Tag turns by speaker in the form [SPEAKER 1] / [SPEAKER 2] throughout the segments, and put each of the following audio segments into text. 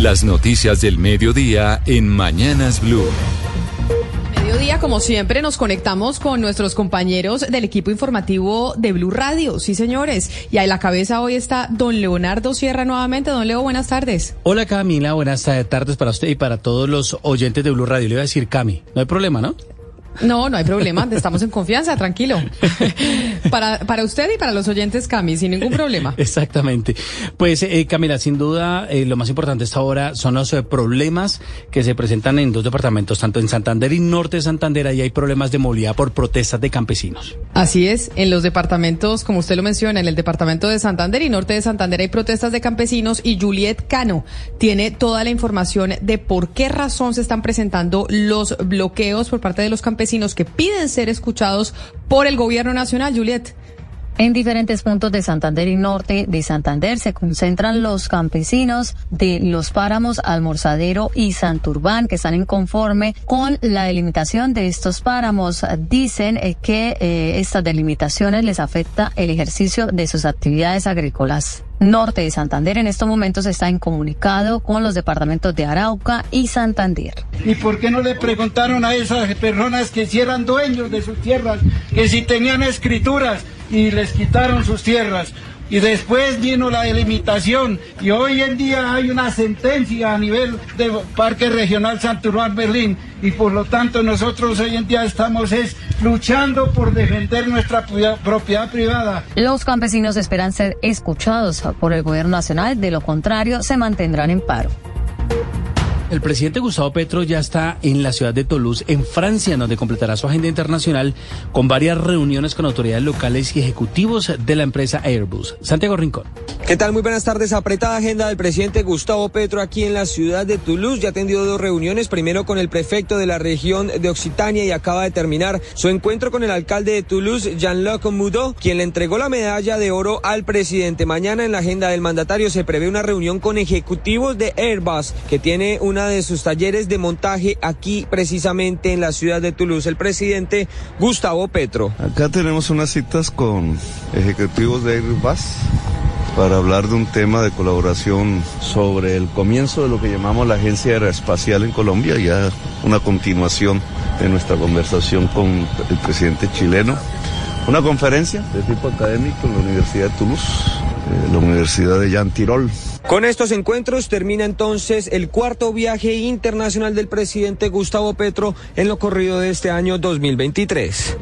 [SPEAKER 1] Las noticias del mediodía en Mañanas Blue.
[SPEAKER 2] Mediodía, como siempre, nos conectamos con nuestros compañeros del equipo informativo de Blue Radio. Sí, señores. Y a la cabeza hoy está don Leonardo Sierra nuevamente. Don Leo, buenas tardes.
[SPEAKER 3] Hola Camila, buenas tardes para usted y para todos los oyentes de Blue Radio. Le iba a decir Cami. No hay problema, ¿no?
[SPEAKER 2] No, no hay problema, estamos en confianza, tranquilo. para, para usted y para los oyentes, Cami, sin ningún problema.
[SPEAKER 3] Exactamente. Pues, eh, Camila, sin duda, eh, lo más importante esta hora son los eh, problemas que se presentan en dos departamentos, tanto en Santander y Norte de Santander, ahí hay problemas de movilidad por protestas de campesinos.
[SPEAKER 2] Así es, en los departamentos, como usted lo menciona, en el departamento de Santander y Norte de Santander hay protestas de campesinos y Juliet Cano tiene toda la información de por qué razón se están presentando los bloqueos por parte de los campesinos que piden ser escuchados por el gobierno nacional, Juliet.
[SPEAKER 4] En diferentes puntos de Santander y norte de Santander se concentran los campesinos de los páramos Almorzadero y Santurbán que están inconforme con la delimitación de estos páramos. Dicen eh, que eh, estas delimitaciones les afecta el ejercicio de sus actividades agrícolas norte de Santander en estos momentos está incomunicado con los departamentos de Arauca y Santander.
[SPEAKER 5] ¿Y por qué no le preguntaron a esas personas que si eran dueños de sus tierras, que si tenían escrituras y les quitaron sus tierras? y después vino la delimitación y hoy en día hay una sentencia a nivel de Parque Regional Santurbán Berlín y por lo tanto nosotros hoy en día estamos es luchando por defender nuestra propiedad privada.
[SPEAKER 4] Los campesinos esperan ser escuchados por el gobierno nacional, de lo contrario se mantendrán en paro.
[SPEAKER 3] El presidente Gustavo Petro ya está en la ciudad de Toulouse, en Francia, donde completará su agenda internacional con varias reuniones con autoridades locales y ejecutivos de la empresa Airbus. Santiago Rincón.
[SPEAKER 6] ¿Qué tal? Muy buenas tardes. Apretada agenda del presidente Gustavo Petro aquí en la ciudad de Toulouse. Ya ha tenido dos reuniones, primero con el prefecto de la región de Occitania y acaba de terminar su encuentro con el alcalde de Toulouse, Jean-Luc Moudot, quien le entregó la medalla de oro al presidente. Mañana en la agenda del mandatario se prevé una reunión con ejecutivos de Airbus, que tiene una de sus talleres de montaje aquí precisamente en la ciudad de Toulouse. El presidente Gustavo Petro.
[SPEAKER 7] Acá tenemos unas citas con ejecutivos de Airbus para hablar de un tema de colaboración sobre el comienzo de lo que llamamos la Agencia Aeroespacial en Colombia, ya una continuación de nuestra conversación con el presidente chileno. Una conferencia de tipo académico en la Universidad de Toulouse, eh, la Universidad de Jean Tirol.
[SPEAKER 6] Con estos encuentros termina entonces el cuarto viaje internacional del presidente Gustavo Petro en lo corrido de este año 2023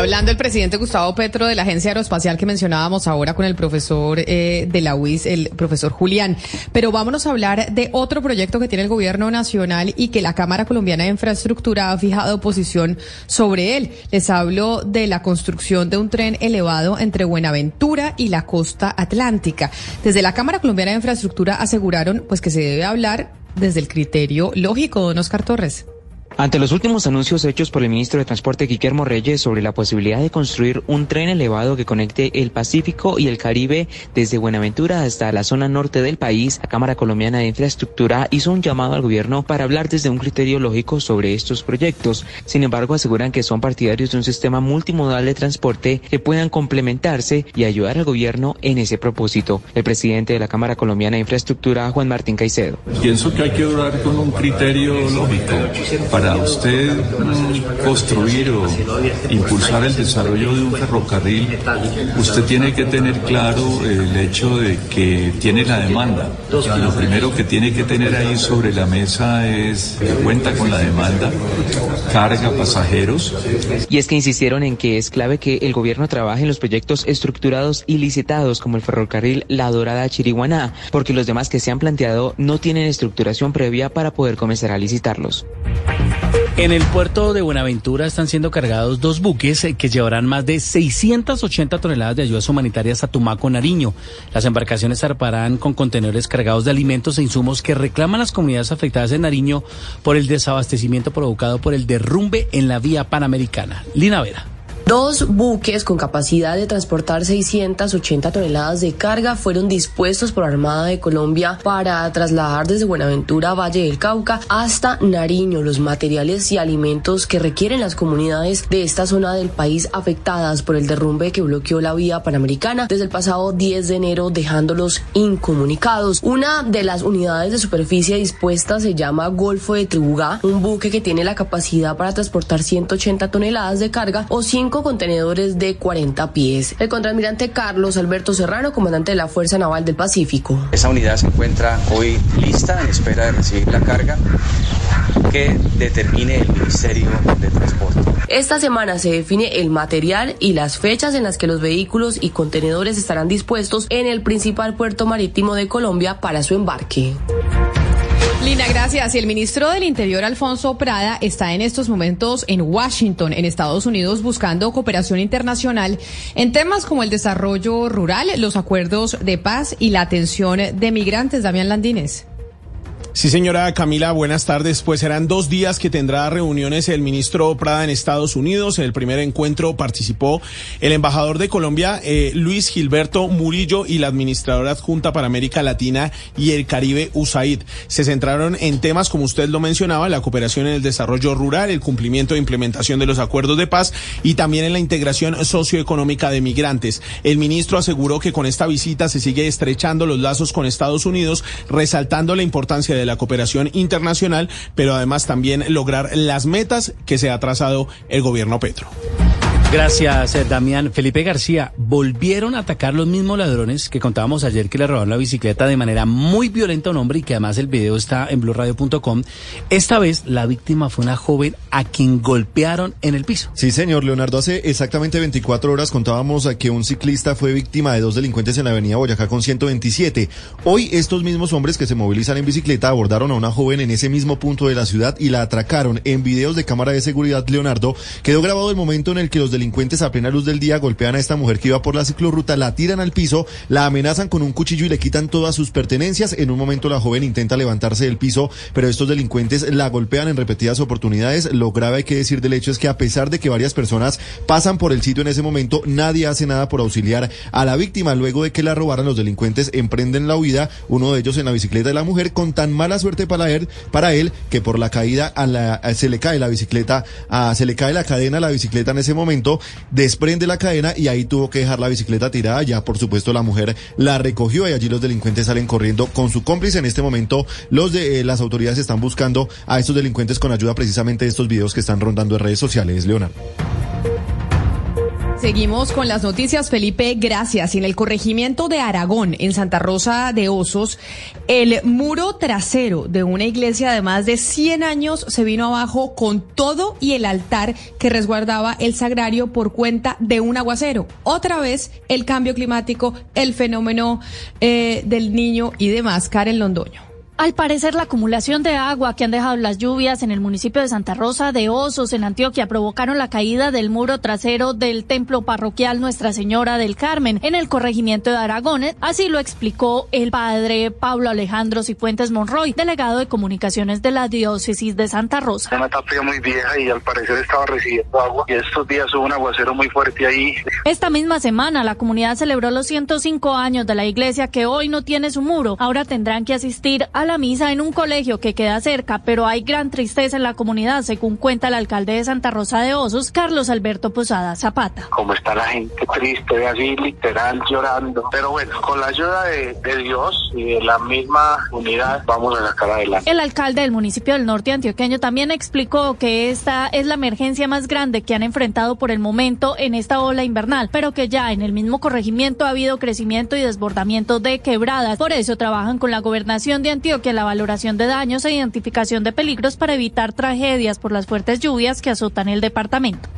[SPEAKER 2] hablando el presidente Gustavo Petro de la Agencia Aeroespacial que mencionábamos ahora con el profesor eh, de la UIS, el profesor Julián. Pero vámonos a hablar de otro proyecto que tiene el gobierno nacional y que la Cámara Colombiana de Infraestructura ha fijado posición sobre él. Les hablo de la construcción de un tren elevado entre Buenaventura y la costa atlántica. Desde la Cámara Colombiana de Infraestructura aseguraron pues que se debe hablar desde el criterio lógico, don Oscar Torres.
[SPEAKER 8] Ante los últimos anuncios hechos por el ministro de Transporte Guillermo Reyes sobre la posibilidad de construir un tren elevado que conecte el Pacífico y el Caribe desde Buenaventura hasta la zona norte del país, la Cámara Colombiana de Infraestructura hizo un llamado al gobierno para hablar desde un criterio lógico sobre estos proyectos. Sin embargo, aseguran que son partidarios de un sistema multimodal de transporte que puedan complementarse y ayudar al gobierno en ese propósito. El presidente de la Cámara Colombiana de Infraestructura, Juan Martín Caicedo.
[SPEAKER 9] Pienso que hay que hablar con un criterio lógico para usted construir o impulsar el desarrollo de un ferrocarril, usted tiene que tener claro el hecho de que tiene la demanda. lo primero que tiene que tener ahí sobre la mesa es que cuenta con la demanda, carga pasajeros.
[SPEAKER 8] Y es que insistieron en que es clave que el gobierno trabaje en los proyectos estructurados y licitados como el ferrocarril La Dorada Chiriguaná, porque los demás que se han planteado no tienen estructuración previa para poder comenzar a licitarlos.
[SPEAKER 3] En el puerto de Buenaventura están siendo cargados dos buques eh, que llevarán más de 680 toneladas de ayudas humanitarias a Tumaco, Nariño. Las embarcaciones zarparán con contenedores cargados de alimentos e insumos que reclaman las comunidades afectadas en Nariño por el desabastecimiento provocado por el derrumbe en la vía panamericana. Lina Vera.
[SPEAKER 10] Dos buques con capacidad de transportar 680 toneladas de carga fueron dispuestos por Armada de Colombia para trasladar desde Buenaventura, Valle del Cauca, hasta Nariño los materiales y alimentos que requieren las comunidades de esta zona del país afectadas por el derrumbe que bloqueó la vía panamericana desde el pasado 10 de enero, dejándolos incomunicados. Una de las unidades de superficie dispuestas se llama Golfo de Tribugá, un buque que tiene la capacidad para transportar 180 toneladas de carga o 5 contenedores de 40 pies. El contraalmirante Carlos Alberto Serrano, comandante de la Fuerza Naval del Pacífico.
[SPEAKER 11] Esa unidad se encuentra hoy lista en espera de recibir la carga que determine el Ministerio de Transporte.
[SPEAKER 10] Esta semana se define el material y las fechas en las que los vehículos y contenedores estarán dispuestos en el principal puerto marítimo de Colombia para su embarque.
[SPEAKER 2] Lina, gracias. Y el ministro del Interior, Alfonso Prada, está en estos momentos en Washington, en Estados Unidos, buscando cooperación internacional en temas como el desarrollo rural, los acuerdos de paz y la atención de migrantes. Damián Landines.
[SPEAKER 12] Sí, señora Camila, buenas tardes. Pues serán dos días que tendrá reuniones el ministro Prada en Estados Unidos. En el primer encuentro participó el embajador de Colombia, eh, Luis Gilberto Murillo, y la administradora adjunta para América Latina y el Caribe, USAID. Se centraron en temas, como usted lo mencionaba, la cooperación en el desarrollo rural, el cumplimiento e implementación de los acuerdos de paz y también en la integración socioeconómica de migrantes. El ministro aseguró que con esta visita se sigue estrechando los lazos con Estados Unidos, resaltando la importancia de de la cooperación internacional, pero además también lograr las metas que se ha trazado el gobierno Petro.
[SPEAKER 3] Gracias, eh, Damián. Felipe García, volvieron a atacar los mismos ladrones que contábamos ayer que le robaron la bicicleta de manera muy violenta a un hombre y que además el video está en blurradio.com. Esta vez la víctima fue una joven a quien golpearon en el piso.
[SPEAKER 13] Sí, señor Leonardo, hace exactamente 24 horas contábamos que un ciclista fue víctima de dos delincuentes en la avenida Boyacá con 127. Hoy estos mismos hombres que se movilizan en bicicleta abordaron a una joven en ese mismo punto de la ciudad y la atracaron. En videos de cámara de seguridad, Leonardo, quedó grabado el momento en el que los delincuentes a plena luz del día golpean a esta mujer que iba por la ciclorruta, la tiran al piso, la amenazan con un cuchillo y le quitan todas sus pertenencias. En un momento la joven intenta levantarse del piso, pero estos delincuentes la golpean en repetidas oportunidades. Lo grave hay que decir del hecho es que a pesar de que varias personas pasan por el sitio en ese momento, nadie hace nada por auxiliar a la víctima. Luego de que la robaran, los delincuentes emprenden la huida, uno de ellos en la bicicleta de la mujer, con tan mala suerte para él, para él que por la caída a la, se le cae la bicicleta, se le cae la cadena a la bicicleta en ese momento desprende la cadena y ahí tuvo que dejar la bicicleta tirada. Ya, por supuesto, la mujer la recogió y allí los delincuentes salen corriendo con su cómplice. En este momento, los de eh, las autoridades están buscando a estos delincuentes con ayuda precisamente de estos videos que están rondando en redes sociales. Leonardo.
[SPEAKER 2] Seguimos con las noticias, Felipe. Gracias. En el corregimiento de Aragón, en Santa Rosa de Osos, el muro trasero de una iglesia de más de 100 años se vino abajo con todo y el altar que resguardaba el sagrario por cuenta de un aguacero. Otra vez, el cambio climático, el fenómeno eh, del niño y demás. Karen Londoño.
[SPEAKER 14] Al parecer, la acumulación de agua que han dejado las lluvias en el municipio de Santa Rosa de Osos, en Antioquia, provocaron la caída del muro trasero del templo parroquial Nuestra Señora del Carmen en el corregimiento de Aragón. Así lo explicó el padre Pablo Alejandro Cifuentes Monroy, delegado de comunicaciones de la diócesis de Santa Rosa.
[SPEAKER 15] Una tapia muy vieja y al parecer estaba recibiendo agua y estos días hubo un aguacero muy fuerte ahí.
[SPEAKER 14] Esta misma semana, la comunidad celebró los 105 años de la iglesia que hoy no tiene su muro. Ahora tendrán que asistir a la misa en un colegio que queda cerca, pero hay gran tristeza en la comunidad, según cuenta el alcalde de Santa Rosa de Osos, Carlos Alberto Posada Zapata.
[SPEAKER 15] Como está la gente triste, así literal llorando. Pero bueno, con la ayuda de, de Dios y de la misma unidad vamos a sacar adelante.
[SPEAKER 14] El alcalde del municipio del norte antioqueño también explicó que esta es la emergencia más grande que han enfrentado por el momento en esta ola invernal, pero que ya en el mismo corregimiento ha habido crecimiento y desbordamiento de quebradas. Por eso trabajan con la gobernación de Antioquia en la valoración de daños e identificación de peligros para evitar tragedias por las fuertes lluvias que azotan el departamento.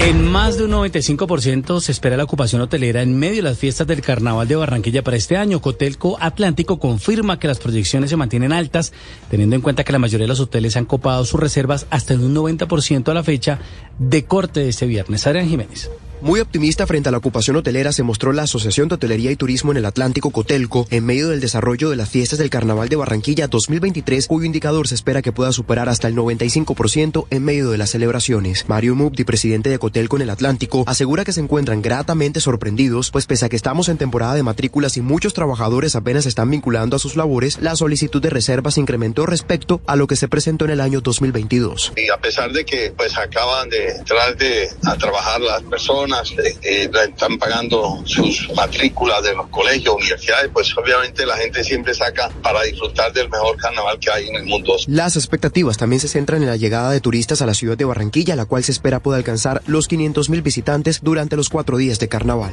[SPEAKER 3] En más de un 95% se espera la ocupación hotelera en medio de las fiestas del Carnaval de Barranquilla para este año. Cotelco Atlántico confirma que las proyecciones se mantienen altas, teniendo en cuenta que la mayoría de los hoteles han copado sus reservas hasta en un 90% a la fecha de corte de este viernes. Adrián Jiménez.
[SPEAKER 16] Muy optimista frente a la ocupación hotelera se mostró la Asociación de Hotelería y Turismo en el Atlántico Cotelco en medio del desarrollo de las fiestas del Carnaval de Barranquilla 2023, cuyo indicador se espera que pueda superar hasta el 95% en medio de las celebraciones. Mario Mubdi, presidente de Cotelco en el Atlántico, asegura que se encuentran gratamente sorprendidos, pues pese a que estamos en temporada de matrículas y muchos trabajadores apenas están vinculando a sus labores, la solicitud de reservas incrementó respecto a lo que se presentó en el año 2022.
[SPEAKER 17] Y a pesar de que pues acaban de entrar de, a trabajar las personas, eh, eh, están pagando sus matrículas de los colegios, universidades, pues obviamente la gente siempre saca para disfrutar del mejor carnaval que hay en el mundo.
[SPEAKER 16] Las expectativas también se centran en la llegada de turistas a la ciudad de Barranquilla, la cual se espera pueda alcanzar los 500 mil visitantes durante los cuatro días de carnaval.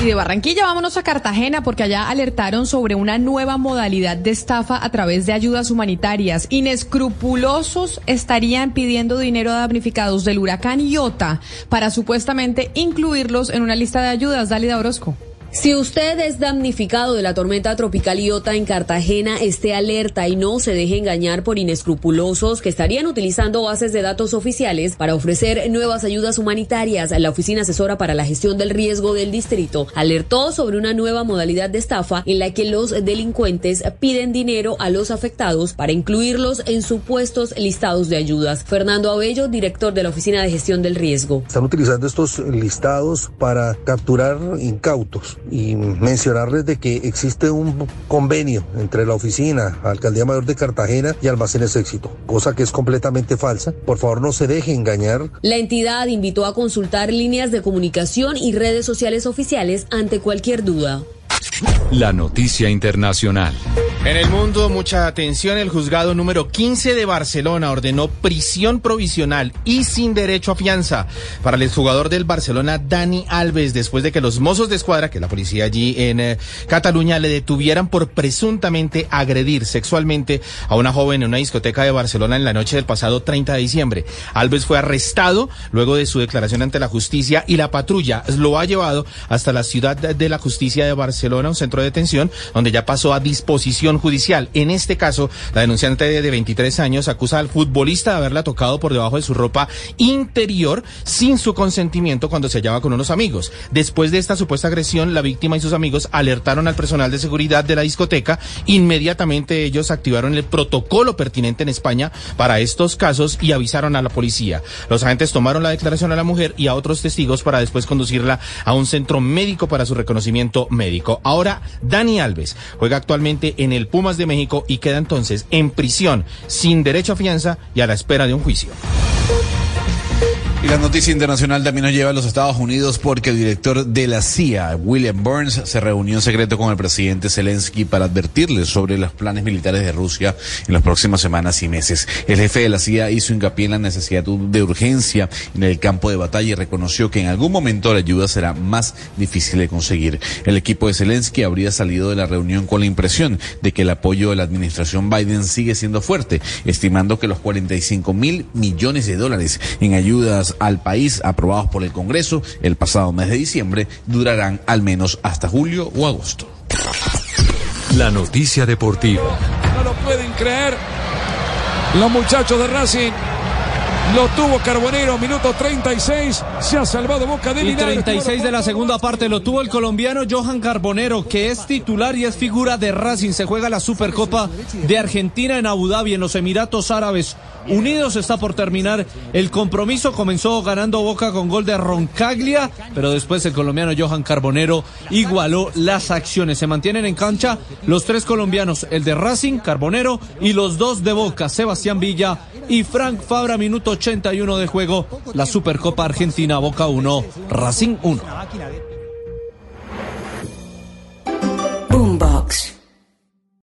[SPEAKER 2] Y de Barranquilla vámonos a Cartagena porque allá alertaron sobre una nueva modalidad de estafa a través de ayudas humanitarias. Inescrupulosos estarían pidiendo dinero a damnificados del huracán Iota para supuestamente incluirlos en una lista de ayudas. Dalida Orozco.
[SPEAKER 18] Si usted es damnificado de la tormenta tropical Iota en Cartagena, esté alerta y no se deje engañar por inescrupulosos que estarían utilizando bases de datos oficiales para ofrecer nuevas ayudas humanitarias. La Oficina Asesora para la Gestión del Riesgo del Distrito alertó sobre una nueva modalidad de estafa en la que los delincuentes piden dinero a los afectados para incluirlos en supuestos listados de ayudas. Fernando Abello, director de la Oficina de Gestión del Riesgo.
[SPEAKER 19] Están utilizando estos listados para capturar incautos y mencionarles de que existe un convenio entre la oficina, Alcaldía Mayor de Cartagena y Almacenes Éxito, cosa que es completamente falsa. Por favor, no se deje engañar.
[SPEAKER 18] La entidad invitó a consultar líneas de comunicación y redes sociales oficiales ante cualquier duda.
[SPEAKER 1] La noticia internacional.
[SPEAKER 20] En el mundo, mucha atención. El juzgado número 15 de Barcelona ordenó prisión provisional y sin derecho a fianza para el exjugador del Barcelona, Dani Alves, después de que los mozos de escuadra, que la policía allí en eh, Cataluña, le detuvieran por presuntamente agredir sexualmente a una joven en una discoteca de Barcelona en la noche del pasado 30 de diciembre. Alves fue arrestado luego de su declaración ante la justicia y la patrulla lo ha llevado hasta la ciudad de la justicia de Barcelona, un centro de detención, donde ya pasó a disposición judicial. En este caso, la denunciante de 23 años acusa al futbolista de haberla tocado por debajo de su ropa interior sin su consentimiento cuando se hallaba con unos amigos. Después de esta supuesta agresión, la víctima y sus amigos alertaron al personal de seguridad de la discoteca. Inmediatamente ellos activaron el protocolo pertinente en España para estos casos y avisaron a la policía. Los agentes tomaron la declaración a la mujer y a otros testigos para después conducirla a un centro médico para su reconocimiento médico. Ahora, Dani Alves juega actualmente en el Pumas de México y queda entonces en prisión sin derecho a fianza y a la espera de un juicio.
[SPEAKER 21] Y la noticia internacional también nos lleva a los Estados Unidos porque el director de la CIA, William Burns, se reunió en secreto con el presidente Zelensky para advertirle sobre los planes militares de Rusia en las próximas semanas y meses. El jefe de la CIA hizo hincapié en la necesidad de urgencia en el campo de batalla y reconoció que en algún momento la ayuda será más difícil de conseguir. El equipo de Zelensky habría salido de la reunión con la impresión de que el apoyo de la administración Biden sigue siendo fuerte, estimando que los 45 mil millones de dólares en ayudas al país aprobados por el Congreso el pasado mes de diciembre durarán al menos hasta julio o agosto.
[SPEAKER 1] La noticia deportiva.
[SPEAKER 22] No lo pueden creer los muchachos de Racing. Lo tuvo Carbonero, minuto 36. Se ha salvado Boca de
[SPEAKER 3] Y 36 de la segunda parte lo tuvo el colombiano Johan Carbonero, que es titular y es figura de Racing. Se juega la Supercopa de Argentina en Abu Dhabi, en los Emiratos Árabes Unidos. Está por terminar el compromiso. Comenzó ganando Boca con gol de Roncaglia, pero después el colombiano Johan Carbonero igualó las acciones. Se mantienen en cancha los tres colombianos, el de Racing, Carbonero, y los dos de Boca, Sebastián Villa y Frank Fabra, minuto 81 de juego. La Supercopa Argentina, Boca 1, Racing 1.